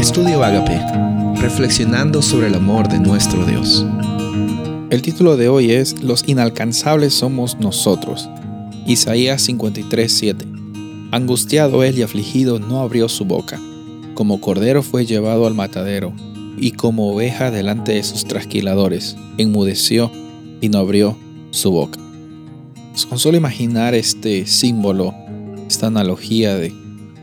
Estudio Agape, reflexionando sobre el amor de nuestro Dios. El título de hoy es Los inalcanzables somos nosotros. Isaías 53:7. Angustiado él y afligido no abrió su boca. Como cordero fue llevado al matadero, y como oveja delante de sus trasquiladores, enmudeció y no abrió su boca. Con solo imaginar este símbolo, esta analogía de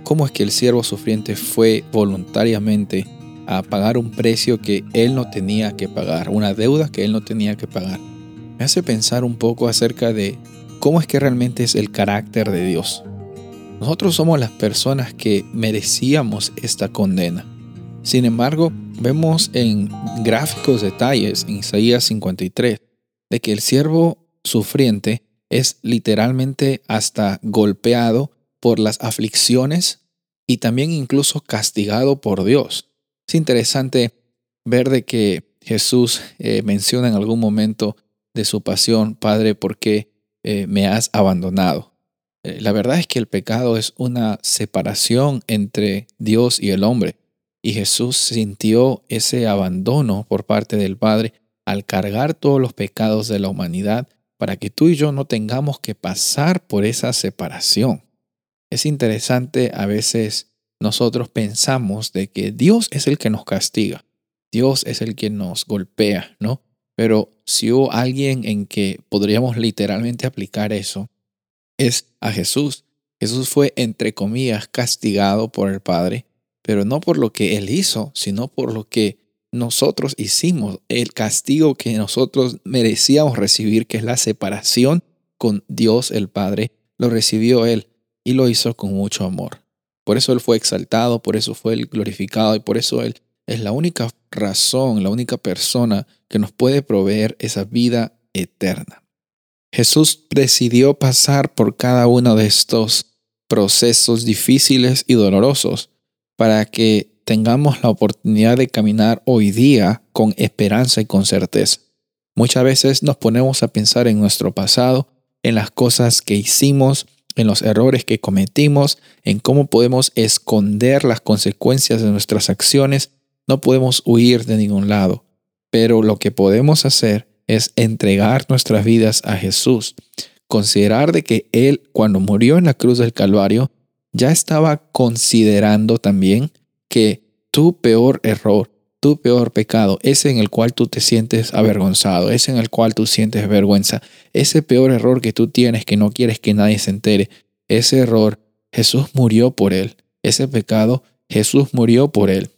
cómo es que el siervo sufriente fue voluntariamente a pagar un precio que él no tenía que pagar, una deuda que él no tenía que pagar, me hace pensar un poco acerca de cómo es que realmente es el carácter de Dios. Nosotros somos las personas que merecíamos esta condena. Sin embargo, vemos en gráficos detalles en Isaías 53 de que el siervo sufriente es literalmente hasta golpeado por las aflicciones y también incluso castigado por Dios. Es interesante ver de que Jesús eh, menciona en algún momento de su pasión, Padre, ¿por qué eh, me has abandonado? Eh, la verdad es que el pecado es una separación entre Dios y el hombre. Y Jesús sintió ese abandono por parte del Padre al cargar todos los pecados de la humanidad para que tú y yo no tengamos que pasar por esa separación. Es interesante a veces nosotros pensamos de que Dios es el que nos castiga, Dios es el que nos golpea, ¿no? Pero si hubo alguien en que podríamos literalmente aplicar eso, es a Jesús. Jesús fue, entre comillas, castigado por el Padre, pero no por lo que Él hizo, sino por lo que nosotros hicimos, el castigo que nosotros merecíamos recibir, que es la separación con Dios el Padre, lo recibió Él y lo hizo con mucho amor. Por eso Él fue exaltado, por eso fue glorificado y por eso Él es la única razón, la única persona que nos puede proveer esa vida eterna. Jesús decidió pasar por cada uno de estos procesos difíciles y dolorosos para que tengamos la oportunidad de caminar hoy día con esperanza y con certeza. Muchas veces nos ponemos a pensar en nuestro pasado, en las cosas que hicimos, en los errores que cometimos, en cómo podemos esconder las consecuencias de nuestras acciones, no podemos huir de ningún lado. Pero lo que podemos hacer es entregar nuestras vidas a Jesús, considerar de que Él, cuando murió en la cruz del Calvario, ya estaba considerando también que tu peor error, tu peor pecado, ese en el cual tú te sientes avergonzado, ese en el cual tú sientes vergüenza, ese peor error que tú tienes que no quieres que nadie se entere, ese error, Jesús murió por él. Ese pecado, Jesús murió por él.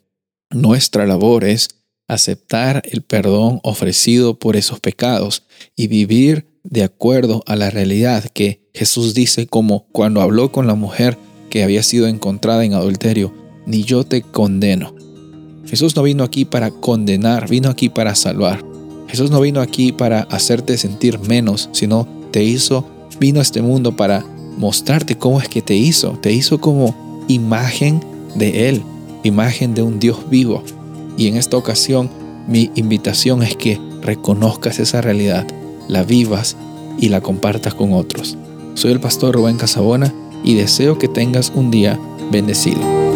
Nuestra labor es aceptar el perdón ofrecido por esos pecados y vivir de acuerdo a la realidad que Jesús dice como cuando habló con la mujer que había sido encontrada en adulterio, ni yo te condeno. Jesús no vino aquí para condenar, vino aquí para salvar. Jesús no vino aquí para hacerte sentir menos, sino te hizo, vino a este mundo para mostrarte cómo es que te hizo. Te hizo como imagen de Él, imagen de un Dios vivo. Y en esta ocasión mi invitación es que reconozcas esa realidad, la vivas y la compartas con otros. Soy el pastor Rubén Casabona y deseo que tengas un día bendecido.